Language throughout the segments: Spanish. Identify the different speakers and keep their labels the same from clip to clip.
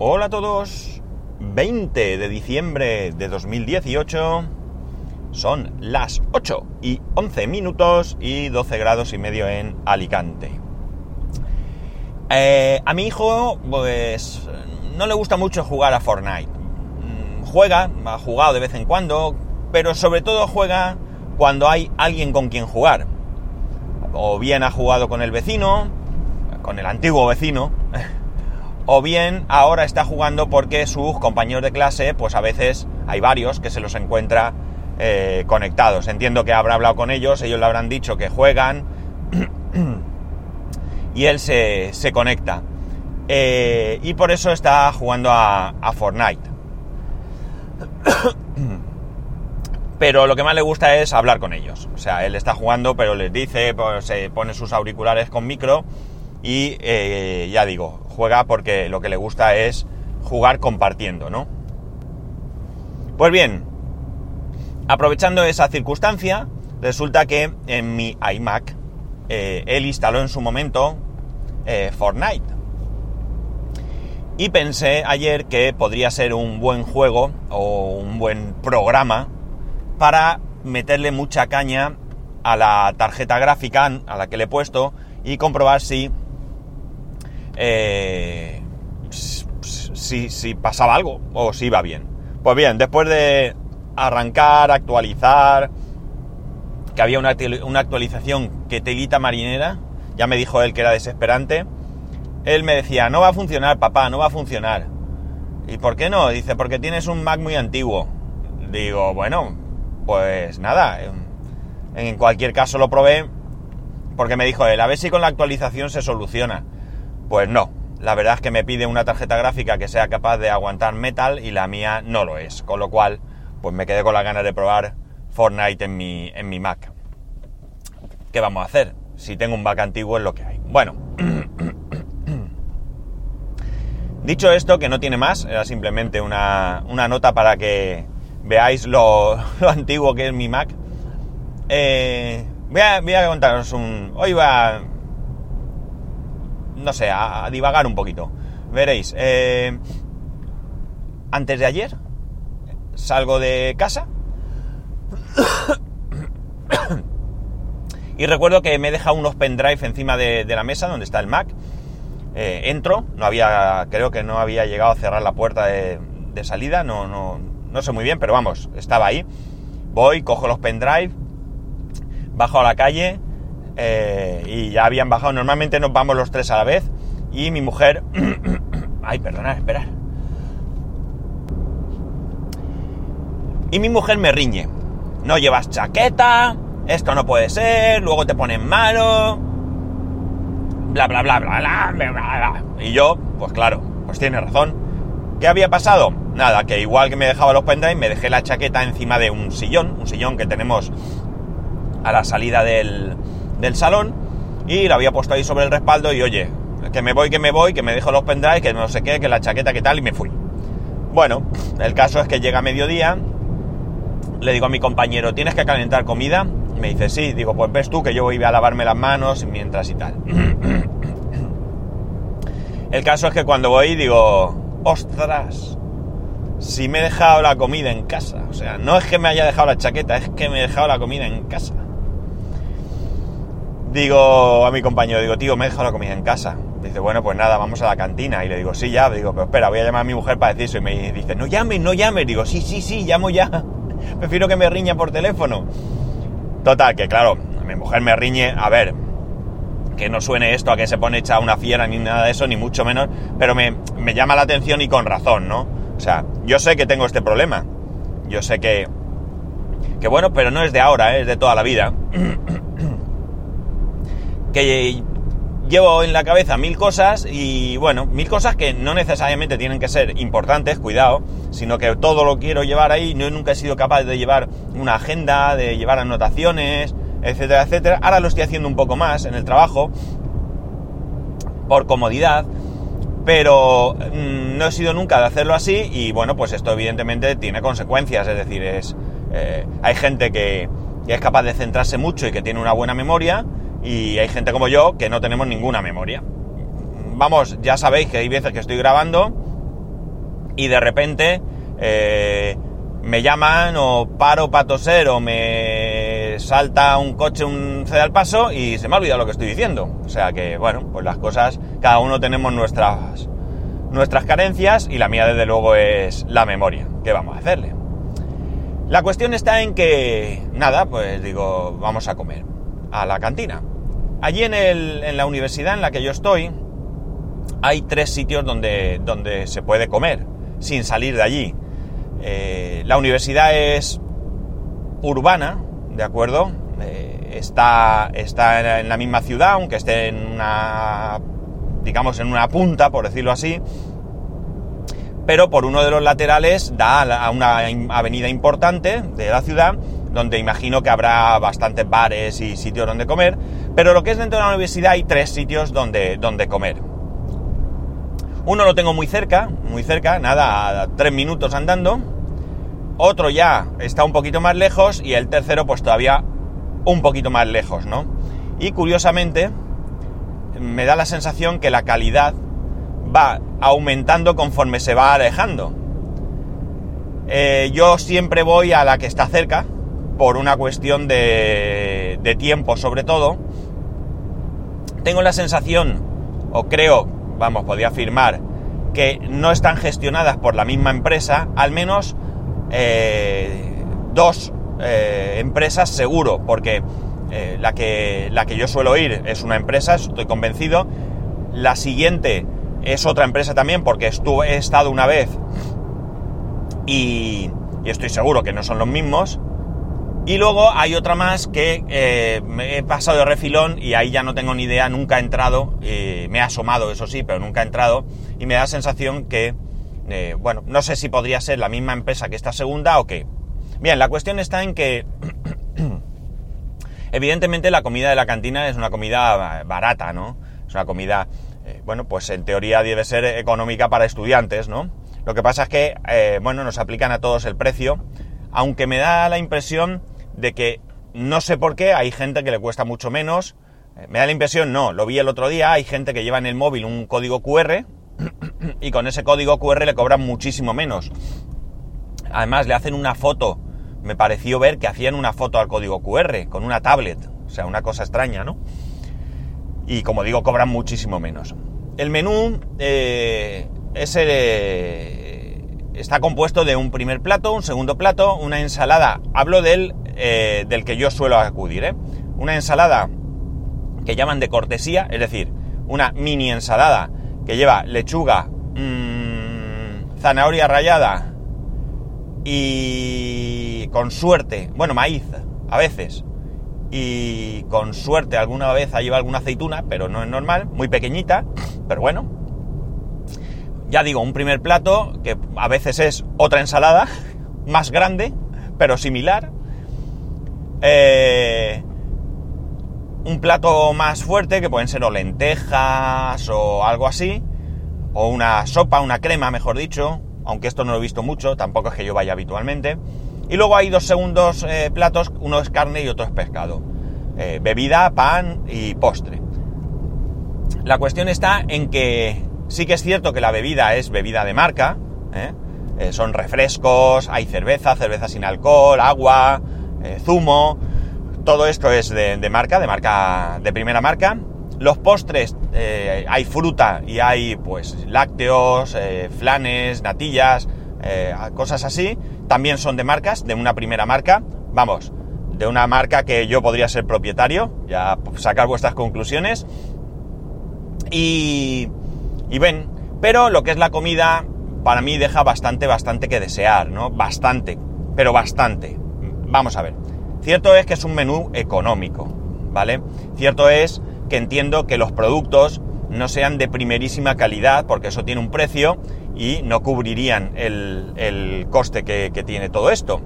Speaker 1: Hola a todos. 20 de diciembre de 2018. Son las 8 y 11 minutos y 12 grados y medio en Alicante. Eh, a mi hijo, pues, no le gusta mucho jugar a Fortnite. Mm, Juega, ha jugado de vez en cuando, pero sobre todo juega cuando hay alguien con quien jugar. O bien ha jugado con el vecino, con el antiguo vecino, o bien ahora está jugando porque sus compañeros de clase, pues a veces hay varios que se los encuentra eh, conectados. Entiendo que habrá hablado con ellos, ellos le habrán dicho que juegan y él se, se conecta. Eh, y por eso está jugando a, Fortnite. pero lo que más le gusta es hablar con ellos. O sea, él está jugando, pero les dice, pues, se pone sus auriculares con micro y eh, ya digo, juega porque lo que le gusta es jugar compartiendo, ¿no? Pues bien, aprovechando esa circunstancia, resulta que en mi iMac eh, él instaló en su momento eh, Fortnite. Y pensé ayer que podría ser un buen juego o un buen programa para meterle mucha caña a la tarjeta gráfica a la que le he puesto y comprobar si eh, si, pasaba algo o si iba bien. Pues bien, después de arrancar, actualizar, que había una, una actualización que telita marinera, ya me dijo él que era desesperante, él me decía, no va a funcionar, papá, no va a funcionar. ¿Y por qué no? Dice, porque tienes un Mac muy antiguo. Digo, bueno, pues nada, en cualquier caso lo probé porque me dijo él, a ver si con la actualización se soluciona. Pues no, la verdad es que me pide una tarjeta gráfica que sea capaz de aguantar metal y la mía no lo es, con lo cual pues me quedé con las ganas de probar Fortnite en mi, en mi Mac. ¿Qué vamos a hacer? Si tengo un Mac antiguo es lo que hay. Bueno, dicho esto, que no tiene más, era simplemente una, una nota para que veáis lo, lo, antiguo que es mi Mac. Eh, voy, voy, a, contaros un... Hoy va no sé, a, divagar un poquito. Veréis, eh, antes de ayer salgo de casa y recuerdo que me he dejado unos pendrive encima de, de la mesa donde está el Mac. Eh, entro, no había, creo que no había llegado a cerrar la puerta de, de salida, no, no, no sé muy bien, pero vamos, estaba ahí. Voy, cojo los pendrive, bajo a la calle, eh, y ya habían bajado. Normalmente nos vamos los tres a la vez. Y mi mujer... Ay, perdonad, esperad. Y mi mujer me riñe. No llevas chaqueta, esto no puede ser, luego te ponen malo. Bla, bla, bla, bla, bla, bla, bla. Y yo, pues claro, pues tiene razón. ¿Qué había pasado? Nada, que igual que me dejaba los pendrive, me dejé la chaqueta encima de un sillón, un sillón que tenemos a la salida del, del salón y la había puesto ahí sobre el respaldo y oye, que me voy, que me voy, que me dejo los pendrives, que no sé qué, que la chaqueta, que tal, y me fui. Bueno, el caso es que llega mediodía, le digo a mi compañero, ¿tienes que calentar comida? Me dice, sí, digo, pues ves tú que yo voy a lavarme las manos mientras y tal. El caso es que cuando voy digo, ostras, si me he dejado la comida en casa. O sea, no es que me haya dejado la chaqueta, es que me he dejado la comida en casa. Digo a mi compañero, digo, tío, me he la comida en casa. Dice, bueno, pues nada, vamos a la cantina. Y le digo, sí, ya. Digo, pero espera, voy a llamar a mi mujer para decir eso. Y me dice, no llames, no llames. Digo, sí, sí, sí, llamo ya. Prefiero que me riña por teléfono. Total, que claro, mi mujer me riñe, a ver, que no suene esto a que se pone hecha una fiera ni nada de eso, ni mucho menos, pero me, me llama la atención y con razón, ¿no? O sea, yo sé que tengo este problema. Yo sé que... Que bueno, pero no es de ahora, ¿eh? es de toda la vida. que llevo en la cabeza mil cosas y bueno, mil cosas que no necesariamente tienen que ser importantes, cuidado, sino que todo lo quiero llevar ahí, no nunca he sido capaz de llevar una agenda, de llevar anotaciones, etcétera, etcétera. Ahora lo estoy haciendo un poco más en el trabajo, por comodidad, pero mmm, no he sido nunca de hacerlo así y bueno, pues esto evidentemente tiene consecuencias, es decir, es, eh, hay gente que es capaz de centrarse mucho y que tiene una buena memoria, y hay gente como yo que no tenemos ninguna memoria. Vamos, ya sabéis que hay veces que estoy grabando y de repente eh, me llaman o paro para toser o me salta un coche un cede al paso y se me ha olvidado lo que estoy diciendo. O sea que, bueno, pues las cosas, cada uno tenemos nuestras, nuestras carencias y la mía desde luego es la memoria. ¿Qué vamos a hacerle? La cuestión está en que, nada, pues digo, vamos a comer a la cantina. Allí en, el, en la universidad en la que yo estoy, hay tres sitios donde, donde se puede comer sin salir de allí. Eh, la universidad es urbana, ¿de acuerdo? Eh, está, está en la misma ciudad, aunque esté en una, digamos, en una punta, por decirlo así, pero por uno de los laterales da a una avenida importante de la ciudad, donde imagino que habrá bastantes bares y sitios donde comer, pero lo que es dentro de la universidad hay tres sitios donde, donde comer. Uno lo tengo muy cerca, muy cerca, nada, a tres minutos andando. Otro ya está un poquito más lejos y el tercero pues todavía un poquito más lejos, ¿no? Y curiosamente me da la sensación que la calidad va aumentando conforme se va alejando. Eh, yo siempre voy a la que está cerca, por una cuestión de, tiempo sobre todo. Tengo la sensación, o creo vamos, podía afirmar que no están gestionadas por la misma empresa, al menos eh, dos eh, empresas seguro, porque eh, la, que, la que yo suelo ir es una empresa, estoy convencido, la siguiente es otra empresa también, porque estuve, he estado una vez y, y estoy seguro que no son los mismos, y luego hay otra más que eh, me he pasado de refilón y ahí ya no tengo ni idea, nunca he entrado, me he asomado, eso sí, pero nunca he entrado y me da la sensación que, eh, bueno, no sé si podría ser la misma empresa que esta segunda o qué. Bien, la cuestión está en que, evidentemente la comida de la cantina es una comida barata, ¿no? Es una comida, eh, bueno, pues en teoría debe ser económica para estudiantes, ¿no? Lo que pasa es que, bueno, nos aplican a todos el precio, aunque me da la impresión de que no sé por qué hay gente que le cuesta mucho menos. Eh, me da la impresión, no, lo vi el otro día, hay gente que lleva en el móvil un código QR y con ese código QR le cobran muchísimo menos. Además le hacen una foto, me pareció ver que hacían una foto al código QR con una tablet, o sea, una cosa extraña, ¿no? Y como digo, cobran muchísimo menos. El menú eh, el, está compuesto de un primer plato, un segundo plato, una ensalada. Hablo del, eh, del que yo suelo acudir, ¿eh? Una ensalada que llaman de cortesía, es decir, una mini ensalada que lleva lechuga, mmm, zanahoria rallada y con suerte, bueno, maíz a veces, y con suerte alguna vez lleva alguna aceituna, pero no es normal, muy pequeñita, pero bueno, ya digo, un primer plato que a veces es otra ensalada, más grande, pero similar. Eh, un plato más fuerte, que pueden ser o lentejas o algo así, o una sopa, una crema, mejor dicho, aunque esto no lo he visto mucho, tampoco es que yo vaya habitualmente. Y luego hay dos segundos eh, platos, uno es carne y otro es pescado. Eh, bebida, pan y postre. La cuestión está en que Sí que es cierto que la bebida es bebida de marca, ¿eh? Son refrescos, hay cerveza, cerveza sin alcohol, agua, eh, zumo, todo esto es de, marca, de marca, de primera marca. Los postres, hay fruta y hay pues lácteos, flanes, natillas, cosas así, también son de marcas, de una primera marca, vamos, de una marca que yo podría ser propietario, ya sacar vuestras conclusiones. Y, y ven, pero lo que es la comida para mí deja bastante, bastante que desear, ¿no? Bastante, pero bastante. Vamos a ver. Cierto es que es un menú económico, ¿vale? Cierto es que entiendo que los productos no sean de primerísima calidad, porque eso tiene un precio y no cubrirían el, coste que, tiene todo esto.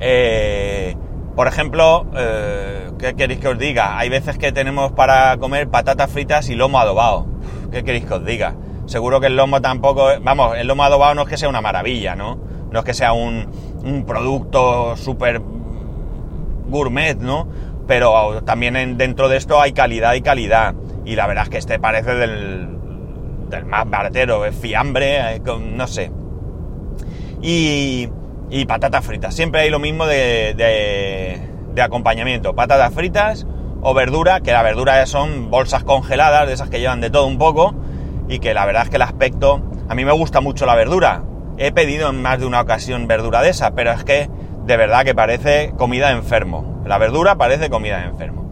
Speaker 1: Eh, por ejemplo, eh, ¿qué queréis que os diga? Hay veces que tenemos para comer patatas fritas y lomo adobado. ¿Qué queréis que os diga? Seguro que el lomo tampoco... Vamos, el lomo adobado no es que sea una maravilla, ¿no? No es que sea un, producto súper gourmet, ¿no? Pero también dentro de esto hay calidad y calidad. Y la verdad es que este parece del, del más baratero, fiambre, no sé. Y, y patatas fritas. Siempre hay lo mismo de, de, acompañamiento. Patatas fritas o verdura, que la verdura son bolsas congeladas, de esas que llevan de todo un poco, y que la verdad es que el aspecto... A mí me gusta mucho la verdura. He pedido en más de una ocasión verdura de esa, pero es que de verdad que parece comida de enfermo. La verdura parece comida de enfermo.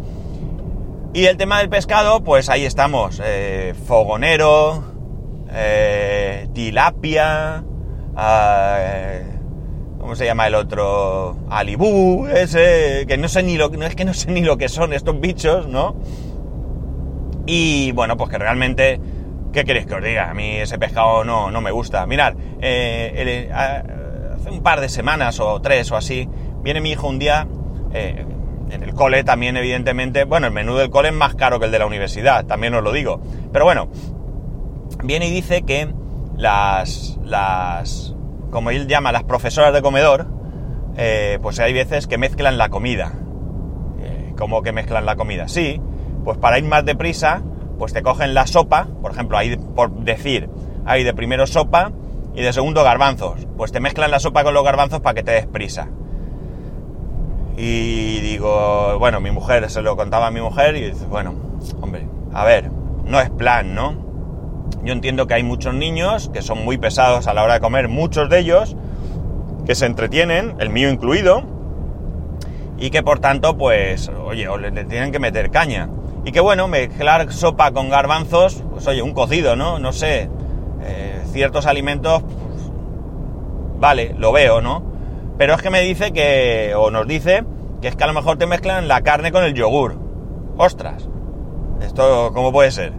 Speaker 1: Y el tema del pescado, pues ahí estamos. Eh, fogonero, eh, tilapia, eh, ¿Cómo se llama el otro? Alibú, ese, que no sé ni lo no es que no sé ni lo que son estos bichos, ¿no? Y bueno, pues que realmente, ¿qué queréis que os diga? A mí ese pescado no, no me gusta. Mirad, eh, hace un par de semanas o tres o así, viene mi hijo un día, eh, en el cole también evidentemente, bueno, el menú del cole es más caro que el de la universidad, también os lo digo. Pero bueno, viene y dice que las, las como él llama, las profesoras de comedor, eh, pues hay veces que mezclan la comida. Eh, ¿Cómo que mezclan la comida? Sí, pues para ir más deprisa, pues te cogen la sopa, por ejemplo, hay, por decir, hay de primero sopa y de segundo garbanzos. Pues te mezclan la sopa con los garbanzos para que te des prisa. Y digo, bueno, mi mujer, se lo contaba a mi mujer y dice, bueno, hombre, a ver, no es plan, ¿no? Yo entiendo que hay muchos niños que son muy pesados a la hora de comer, muchos de ellos, que se entretienen, el mío incluido, y que por tanto, pues, oye, o le, tienen que meter caña. Y que bueno, mezclar sopa con garbanzos, pues oye, un cocido, ¿no? No sé, eh, ciertos alimentos, pues, vale, lo veo, ¿no? Pero es que me dice que, o nos dice, que es que a lo mejor te mezclan la carne con el yogur. Ostras, ¿esto cómo puede ser?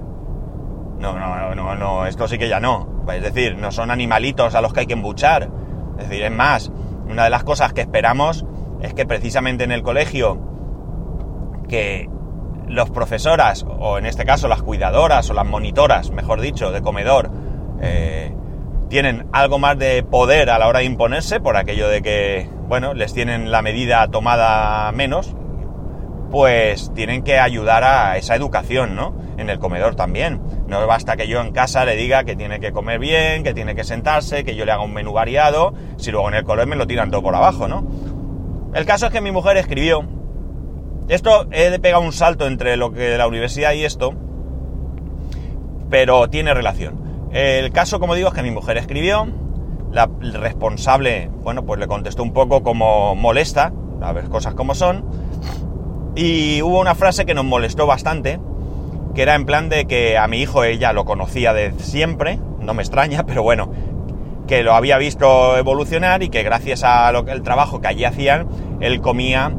Speaker 1: No, no, no, no, esto sí que ya no. Es decir, no son animalitos a los que hay que embuchar. Es decir, es más, una de las cosas que esperamos es que precisamente en el colegio, que los profesoras, o en este caso las cuidadoras o las monitoras, mejor dicho, de comedor, eh, tienen algo más de poder a la hora de imponerse, por aquello de que, bueno, les tienen la medida tomada menos, pues tienen que ayudar a esa educación, ¿no? En el comedor también. No basta que yo en casa le diga que tiene que comer bien, que tiene que sentarse, que yo le haga un menú variado, si luego en el color me lo tiran todo por abajo, ¿no? El caso es que mi mujer escribió. Esto he pegar un salto entre lo que la universidad y esto, pero tiene relación. El caso, como digo, es que mi mujer escribió, la responsable, bueno, pues le contestó un poco como molesta, a ver cosas como son, y hubo una frase que nos molestó bastante, que era en plan de que a mi hijo ella lo conocía de siempre, no me extraña, pero bueno, que lo había visto evolucionar y que gracias al trabajo que allí hacían, él comía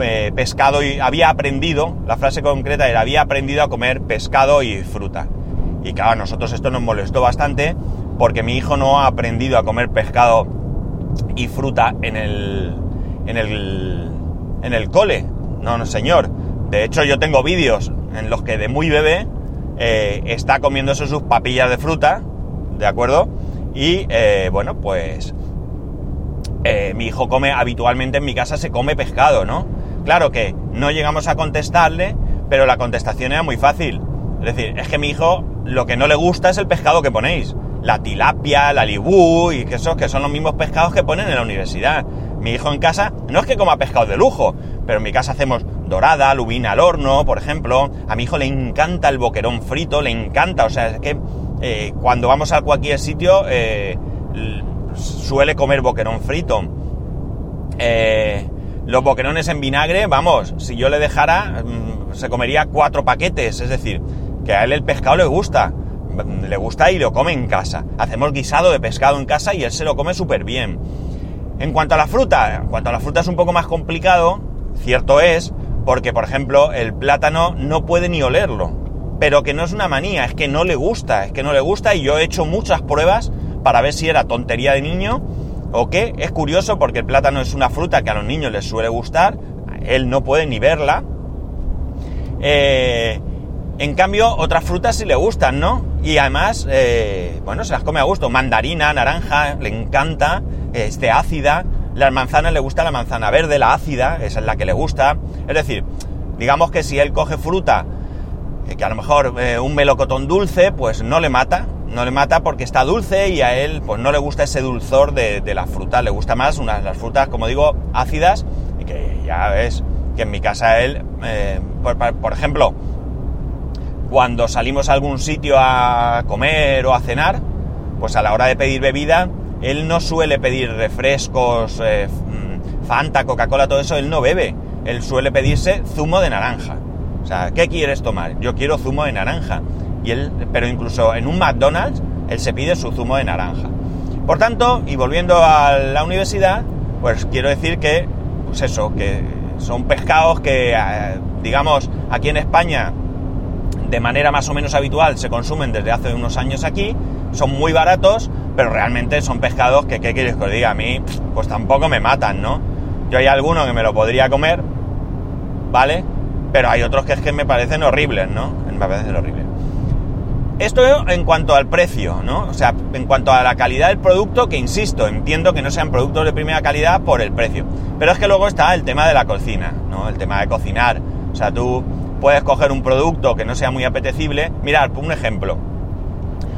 Speaker 1: eh, pescado y había aprendido, la frase concreta era, había aprendido a comer pescado y fruta. Y claro, a nosotros esto nos molestó bastante porque mi hijo no ha aprendido a comer pescado y fruta en el, en el, en el cole. No, no, señor. De hecho, yo tengo vídeos en los que de muy bebé eh, está comiéndose sus papillas de fruta, ¿de acuerdo? Y eh, bueno, pues eh, mi hijo come habitualmente en mi casa se come pescado, ¿no? Claro que no llegamos a contestarle, pero la contestación era muy fácil. Es decir, es que mi hijo lo que no le gusta es el pescado que ponéis. La tilapia, la libú y que esos que son los mismos pescados que ponen en la universidad. Mi hijo en casa no es que coma pescado de lujo, pero en mi casa hacemos dorada, lubina al horno, por ejemplo. A mi hijo le encanta el boquerón frito, le encanta. O sea, es que eh, cuando vamos a cualquier sitio eh, suele comer boquerón frito. Eh, los boquerones en vinagre, vamos, si yo le dejara, mm, se comería cuatro paquetes. Es decir, que a él el pescado le gusta. Le gusta y lo come en casa. Hacemos guisado de pescado en casa y él se lo come súper bien. En cuanto a la fruta, en cuanto a la fruta es un poco más complicado, cierto es, porque, por ejemplo, el plátano no puede ni olerlo. Pero que no es una manía, es que no le gusta, es que no le gusta y yo he hecho muchas pruebas para ver si era tontería de niño o qué. Es curioso porque el plátano es una fruta que a los niños les suele gustar, él no puede ni verla. Eh, en cambio, otras frutas sí le gustan, ¿no? Y además, eh, bueno, se las come a gusto. Mandarina, naranja, le encanta, este ácida. Las manzanas le gusta la manzana verde, la ácida, esa es la que le gusta. Es decir, digamos que si él coge fruta eh, que a lo mejor un melocotón dulce, pues no le mata, no le mata porque está dulce y a él pues no le gusta ese dulzor de, la fruta, le gusta más las frutas, como digo, ácidas, y que ya ves que en mi casa él, eh, por, ejemplo, cuando salimos a algún sitio a comer o a cenar, pues a la hora de pedir bebida, él no suele pedir refrescos, mm, Fanta, Coca-Cola, todo eso, él no bebe. Él suele pedirse zumo de naranja. O sea, ¿qué quieres tomar? Yo quiero zumo de naranja. Pero incluso en un McDonald's, él se pide su zumo de naranja. Por tanto, y volviendo a la universidad, pues quiero decir que, pues eso, que son pescados que, eh, digamos, aquí en España, de manera más o menos habitual, se consumen desde hace unos años aquí, son muy baratos, pero realmente son pescados que, ¿qué quieres que os diga? A mí, pues tampoco me matan, ¿no? Yo hay alguno que me lo podría comer, ¿vale? Pero hay otros que es que me parecen horribles, ¿no? Me parecen horribles. Esto en cuanto al precio, ¿no? O sea, en cuanto a la calidad del producto, que insisto, entiendo que no sean productos de primera calidad por el precio. Pero es que luego está el tema de la cocina, ¿no? El tema de cocinar. O sea, tú puedes coger un producto que no sea muy apetecible. Mirad, un ejemplo.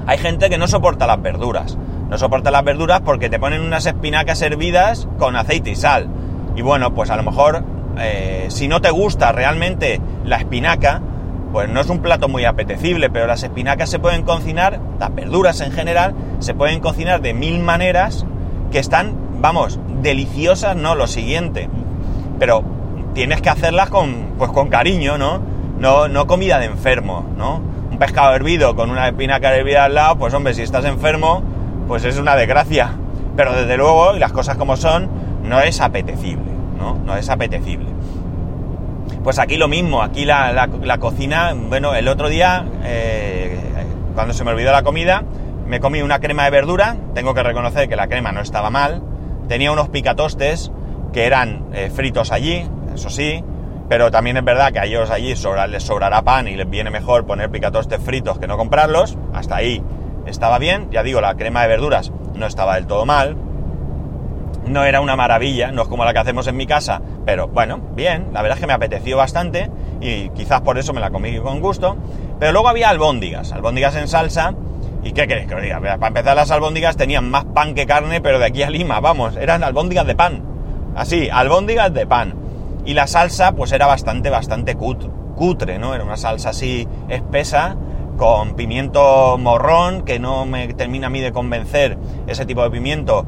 Speaker 1: Hay gente que no soporta las verduras. No soporta las verduras porque te ponen unas espinacas hervidas con aceite y sal. Y bueno, pues a lo mejor eh, si no te gusta realmente la espinaca, pues no es un plato muy apetecible, pero las espinacas se pueden cocinar, las verduras en general, se pueden cocinar de mil maneras que están, vamos, deliciosas, no lo siguiente. Pero tienes que hacerlas con, pues con cariño, ¿no? No, no comida de enfermo, ¿no? Un pescado hervido con una espinaca hervida al lado, pues hombre, si estás enfermo, pues es una desgracia. Pero desde luego, y las cosas como son, no es apetecible. ¿no? No es apetecible. Pues aquí lo mismo, aquí la, cocina, bueno, el otro día, eh, cuando se me olvidó la comida, me comí una crema de verdura, tengo que reconocer que la crema no estaba mal, tenía unos picatostes que eran eh, fritos allí, eso sí, pero también es verdad que a ellos allí les sobrará pan y les viene mejor poner picatostes fritos que no comprarlos, hasta ahí estaba bien, ya digo, la crema de verduras no estaba del todo mal, no era una maravilla, no es como la que hacemos en mi casa, pero bueno, bien, la verdad es que me apeteció bastante y quizás por eso me la comí con gusto. Pero luego había albóndigas, albóndigas en salsa. ¿Y qué queréis que os diga? Para empezar, las albóndigas tenían más pan que carne, pero de aquí a Lima, vamos, eran albóndigas de pan. Así, albóndigas de pan. Y la salsa, pues era bastante, bastante cutre, ¿no? Era una salsa así espesa, con pimiento morrón, que no me termina a mí de convencer ese tipo de pimiento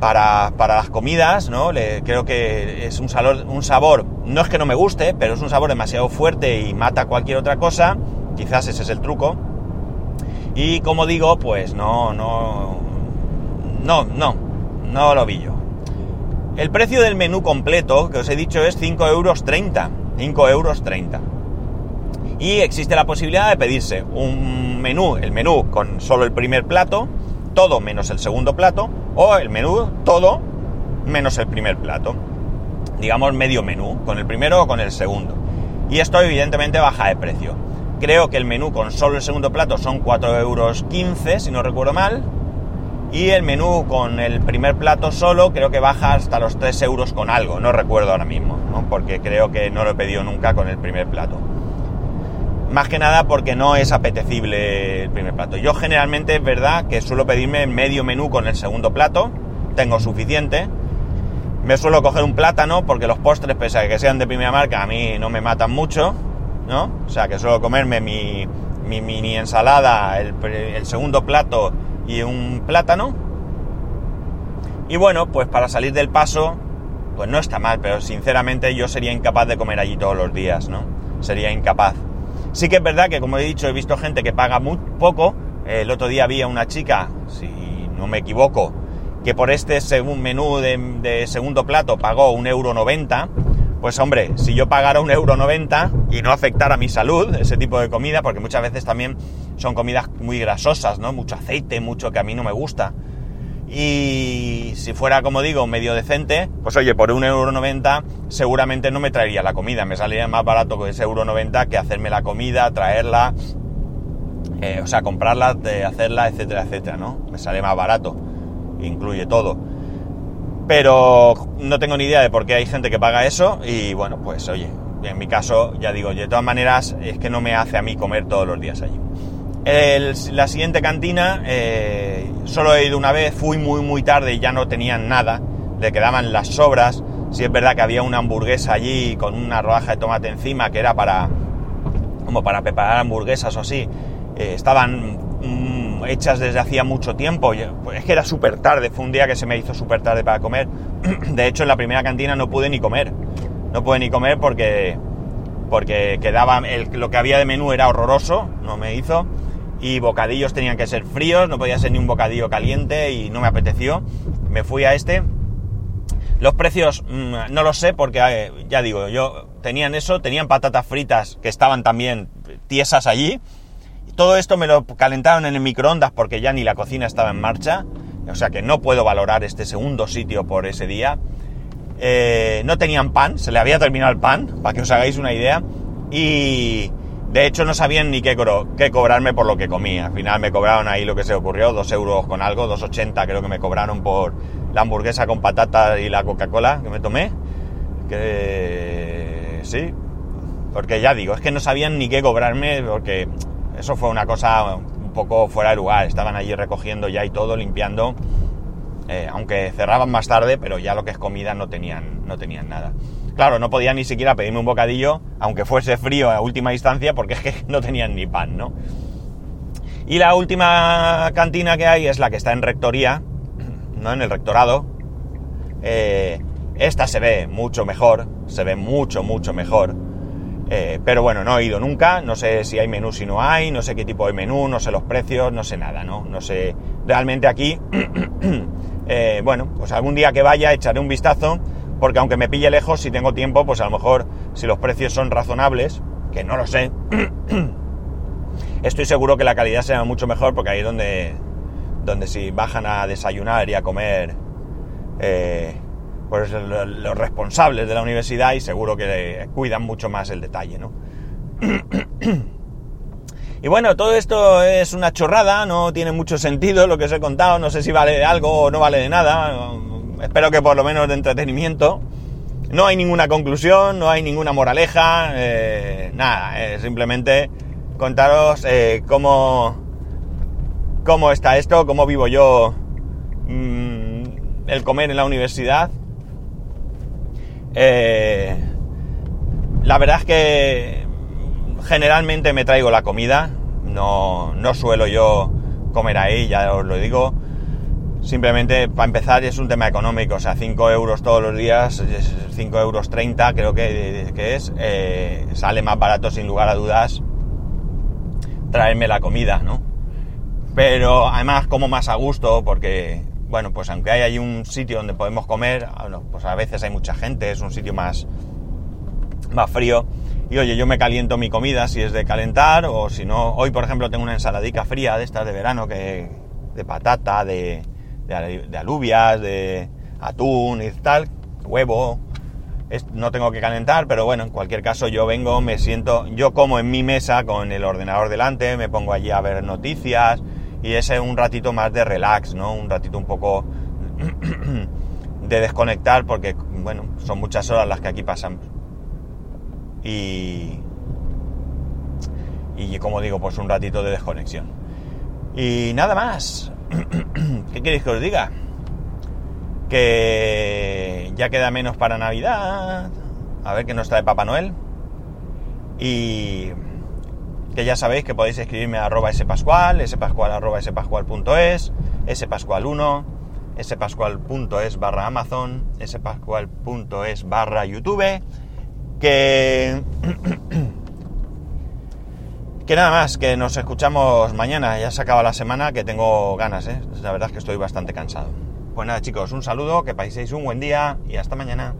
Speaker 1: para, las comidas, ¿no? creo que es un sabor, un sabor, no es que no me guste, pero es un sabor demasiado fuerte y mata cualquier otra cosa. Quizás ese es el truco. Y como digo, pues no, no, no, no, no lo vi yo. El precio del menú completo que os he dicho es 5 euros 30. 5 euros 30. Y existe la posibilidad de pedirse un menú, el menú con solo el primer plato, todo menos el segundo plato, o el menú todo menos el primer plato. Digamos medio menú, con el primero o con el segundo. Y esto evidentemente baja de precio. Creo que el menú con solo el segundo plato son 4,15 euros, si no recuerdo mal. Y el menú con el primer plato solo creo que baja hasta los 3 euros con algo, no recuerdo ahora mismo, porque creo que no lo he pedido nunca con el primer plato. Más que nada porque no es apetecible el primer plato. Yo generalmente es verdad que suelo pedirme medio menú con el segundo plato, tengo suficiente. Me suelo coger un plátano porque los postres, pese a que sean de primera marca, a mí no me matan mucho, ¿no? O sea que suelo comerme mi, mini ensalada, el, el segundo plato y un plátano. Y bueno, pues para salir del paso, pues no está mal, pero sinceramente yo sería incapaz de comer allí todos los días, ¿no? Sería incapaz. Sí que es verdad que, como he dicho, he visto gente que paga muy poco. El otro día había una chica, si no me equivoco, que por este segundo menú de, segundo plato pagó un euro noventa. Pues hombre, si yo pagara un euro noventa y no afectara mi salud, ese tipo de comida, porque muchas veces también son comidas muy grasosas, ¿no? Mucho aceite, mucho que a mí no me gusta. Y si fuera, como digo, medio decente, pues oye, por un euro noventa seguramente no me traería la comida. Me saldría más barato con ese euro noventa que hacerme la comida, traerla, eh, o sea, comprarla, hacerla, etcétera, etcétera, ¿no? Me sale más barato. Incluye todo. Pero no tengo ni idea de por qué hay gente que paga eso y bueno, pues oye, en mi caso, ya digo, de todas maneras, es que no me hace a mí comer todos los días allí. La siguiente cantina, eh, solo he ido una vez, fui muy muy tarde y ya no tenían nada, le quedaban las sobras. Si es verdad que había una hamburguesa allí con una rodaja de tomate encima que era para como para preparar hamburguesas o así, eh, estaban mm, hechas desde hacía mucho tiempo. pues, es que era súper tarde, fue un día que se me hizo súper tarde para comer. De hecho, en la primera cantina no pude ni comer. No pude ni comer porque, porque quedaba, lo que había de menú era horroroso, no me hizo. Y bocadillos tenían que ser fríos, no podía ser ni un bocadillo caliente y no me apeteció. Me fui a este. Los precios mm, no los sé porque, eh, ya digo, yo tenían eso, tenían patatas fritas que estaban también tiesas allí. Todo esto me lo calentaron en el microondas porque ya ni la cocina estaba en marcha. O sea que no puedo valorar este segundo sitio por ese día. Eh, no tenían pan, se le había terminado el pan, para que os hagáis una idea. Y de hecho no sabían ni qué, cobrarme por lo que comía. Al final me cobraron ahí lo que se ocurrió, dos euros con algo, 2,80 creo que me cobraron por la hamburguesa con patatas y la Coca-Cola que me tomé. Que sí, porque ya digo, es que no sabían ni qué cobrarme porque eso fue una cosa un poco fuera de lugar. Estaban allí recogiendo ya y todo, limpiando. Eh, aunque cerraban más tarde, pero ya lo que es comida no tenían, no tenían nada. Claro, no podían ni siquiera pedirme un bocadillo, aunque fuese frío a última instancia, porque es que no tenían ni pan, ¿no? Y la última cantina que hay es la que está en rectoría, ¿no? En el rectorado. Eh, esta se ve mucho mejor, se ve mucho, mucho mejor. Eh, pero bueno, no he ido nunca, no sé si hay menú, si no hay, no sé qué tipo de menú, no sé los precios, no sé nada, ¿no? No sé realmente aquí. eh, bueno, pues algún día que vaya echaré un vistazo, porque aunque me pille lejos, si tengo tiempo, pues a lo mejor si los precios son razonables, que no lo sé, estoy seguro que la calidad será mucho mejor, porque ahí es donde, donde si bajan a desayunar y a comer, eh, pues lo- los responsables de la universidad y seguro que cuidan mucho más el detalle, ¿no? Y bueno, todo esto es una chorrada, no tiene mucho sentido lo que os he contado, no sé si vale de algo o no vale de nada, espero que por lo menos de entretenimiento. No hay ninguna conclusión, no hay ninguna moraleja, eh, nada, eh, simplemente contaros eh, cómo, cómo está esto, cómo vivo yo mm, el comer en la universidad. La verdad es que generalmente me traigo la comida, no, no suelo yo comer ahí, ya os lo digo. Simplemente, para empezar, es un tema económico, o sea, 5 euros todos los días, 5 euros 30 creo que, que es, eh, sale más barato sin lugar a dudas traerme la comida, ¿no? Pero además como más a gusto porque, bueno, pues aunque hay un sitio donde podemos comer, bueno, pues a veces hay mucha gente, es un sitio más, más frío. Y oye, yo me caliento mi comida si es de calentar o si no, hoy por ejemplo tengo una ensaladica fría de estas de verano que de patata, de, de, de alubias, de atún y tal, huevo. No tengo que calentar, pero bueno, en cualquier caso yo vengo, me siento, yo como en mi mesa con el ordenador delante, me pongo allí a ver noticias y ese es un ratito más de relax, ¿no? Un ratito un poco de desconectar porque, bueno, son muchas horas las que aquí pasamos. Y, y como digo, pues un ratito de desconexión. Y nada más. ¿Qué queréis que os diga? Que ya queda menos para Navidad. A ver qué nos trae Papá Noel. Y que ya sabéis que podéis escribirme a arroba spascual, spascual arroba spascual.es, spascual1, spascual.es barra amazon, spascual.es barra youtube. Que... Que nada más, que nos escuchamos mañana. Ya se acaba la semana, que tengo ganas, ¿eh? La verdad es que estoy bastante cansado. Pues nada, chicos, un saludo, que paséis un buen día y hasta mañana.